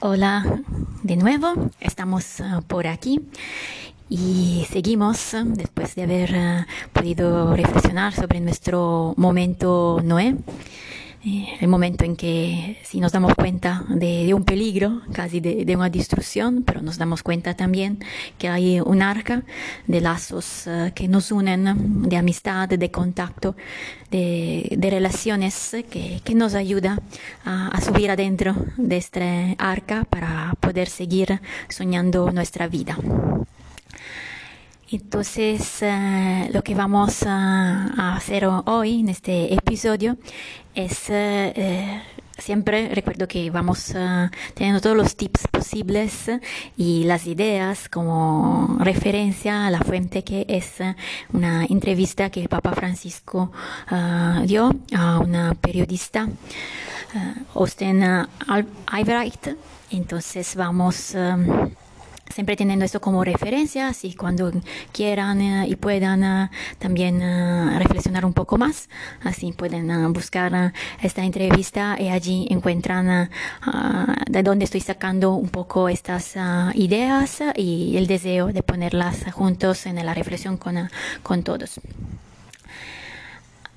Hola de nuevo, estamos uh, por aquí y seguimos uh, después de haber uh, podido reflexionar sobre nuestro momento Noé. Eh, el momento en que si nos damos cuenta de, un peligro, casi de, una destrucción, pero nos damos cuenta también que hay un arca de lazos uh, que nos unen, de amistad, de contacto, de, relaciones que, que, nos ayuda a, a, subir adentro de este arca para poder seguir soñando nuestra vida. Entonces, uh, lo que vamos a, hacer hoy en este episodio es uh, siempre recuerdo que vamos teniendo todos los tips posibles y las ideas como referencia a la fuente que es una entrevista que el Papa Francisco dio a una periodista, Austin Albright. Entonces vamos um, siempre teniendo esto como referencia, así cuando quieran uh, y puedan uh, también uh, reflexionar un poco más, así pueden buscar esta entrevista y allí encuentran de dónde estoy sacando un poco estas ideas y el deseo de ponerlas juntos en la reflexión con, con todos.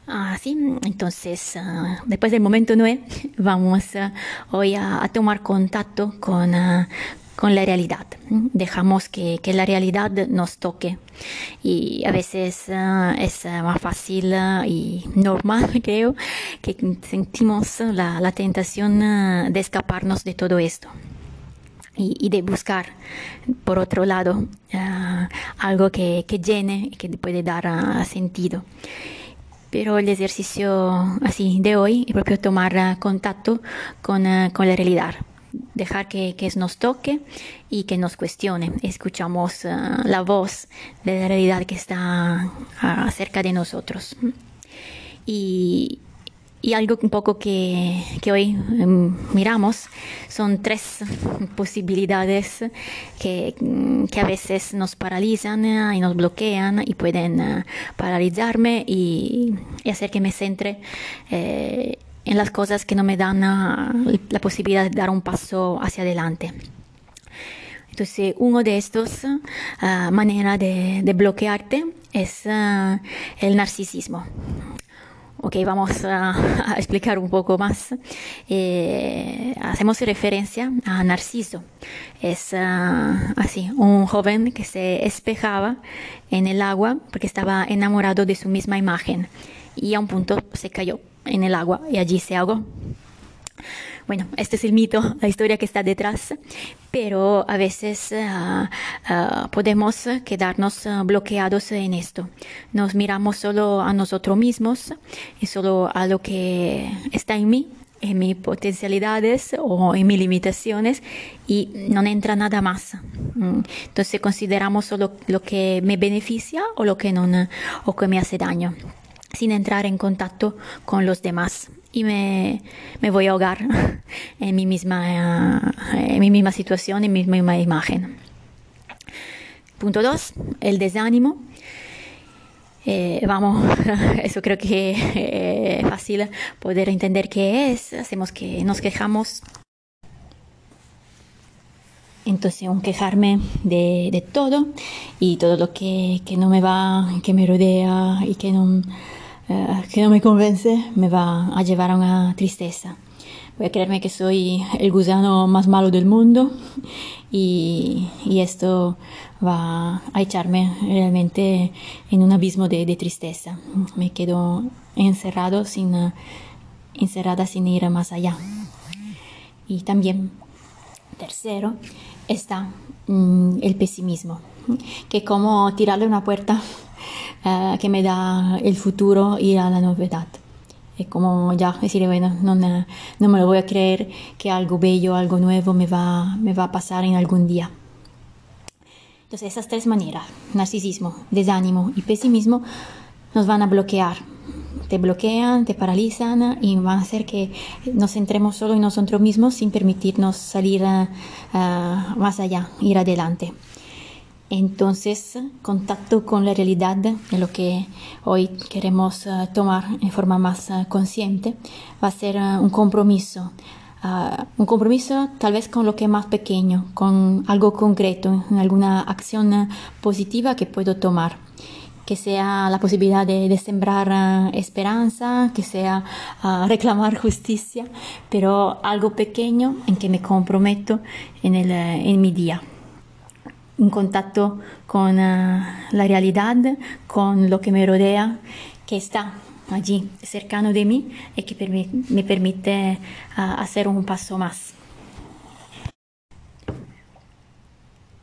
Así, entonces, uh, después del momento 9, vamos hoy a, a, tomar contacto con, uh, con la realidad. Dejamos que, que, la realidad nos toque y a veces uh, es más fácil uh, y normal, creo, que sentimos la, la tentación de escaparnos de todo esto. Y, y, de buscar, por otro lado, algo que, que, llene y que puede dar sentido pero el ejercicio así de hoy es propio tomar contacto con, con la realidad dejar que, que, nos toque y que nos cuestione. Escuchamos uh, la voz de la realidad que está uh, cerca de nosotros. Y, y, algo un poco que, que hoy um, miramos son tres posibilidades que, que, a veces nos paralizan uh, y nos bloquean y pueden paralizarme y, y, hacer que me centre. Eh, en las cosas que no me dan uh, la posibilidad de dar un paso hacia adelante. Entonces, uno de estos uh, maneras de, bloquearte es uh, el narcisismo. Ok, vamos a, a, explicar un poco más. Eh, hacemos referencia a Narciso. Es así, un joven que se espejaba en el agua porque estaba enamorado de su misma imagen y a un punto se cayó en el agua y allí se ahogó. Bueno, este es el mito, la historia que está detrás, pero a veces uh, uh, podemos quedarnos uh, bloqueados en esto. Nos miramos solo a nosotros mismos y solo a lo que está en mí, en mis potencialidades o en mis limitaciones y no entra nada más. Mm. Entonces consideramos solo lo que me beneficia o lo que no o que me hace daño sin entrar en contacto con los demás y me, me voy a ahogar en mi misma, en mi misma situación, en mi misma imagen. Punto dos, el desánimo. Eh, vamos, eso creo que es eh, fácil poder entender qué es. Hacemos que nos quejamos. Entonces, un quejarme de, de todo y todo lo que, que no me va, que me rodea y que no, eh, que no me convence me va a llevar a una tristeza. Voy a creerme que soy el gusano más malo del mundo y, y esto va a echarme realmente en un abismo de, de tristeza. Me quedo encerrado sin, encerrada sin ir más allá. Y también, tercero, está mm, el pesimismo, que como tirarle una puerta uh, que me da el futuro y a la novedad. Es como ya decir, bueno, no, no me lo voy a creer que algo bello, algo nuevo me va, me va a pasar en algún día. Entonces esas tres maneras, narcisismo, desánimo y pesimismo, nos van a bloquear. Te bloquean, te paralizan y van a hacer que nos centremos solo en nosotros mismos sin permitirnos salir uh, uh, más allá, ir adelante. Entonces, contacto con la realidad de lo que hoy queremos uh, tomar en forma más uh, consciente va a ser uh, un compromiso ah, un compromiso tal vez con lo que es más pequeño, con algo concreto, alguna acción positiva que puedo tomar que sea la posibilidad de, sembrar esperanza, que sea ah, reclamar justicia, pero algo pequeño en que me comprometo en, el, en mi día. Un contacto con la realidad, con lo que me rodea, que está allí cercano de mí y que me permite hacer un paso más.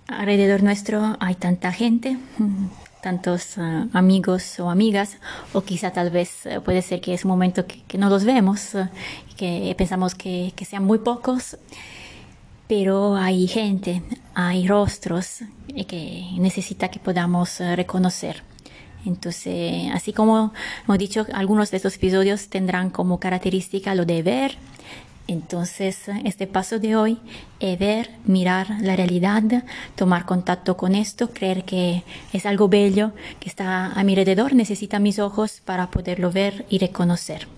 Alrededor nuestro hay tanta gente, tantos amigos o amigas, o quizá tal vez eh, puede ser que es un momento que, no los vemos, uh, que pensamos que, que, sean muy pocos, pero hay gente, hay rostros que necesita que podamos reconocer. Entonces, así como hemos dicho, algunos de estos episodios tendrán como característica lo de ver. Entonces, este paso de hoy es ver, mirar la realidad, tomar contacto con esto, creer que es algo bello que está a mi alrededor, necesita mis ojos para poderlo ver y reconocer.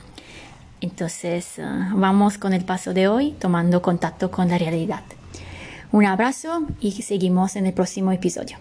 Entonces, ah, vamos con el paso de hoy, tomando contacto con la realidad. Un abrazo y seguimos en el próximo episodio.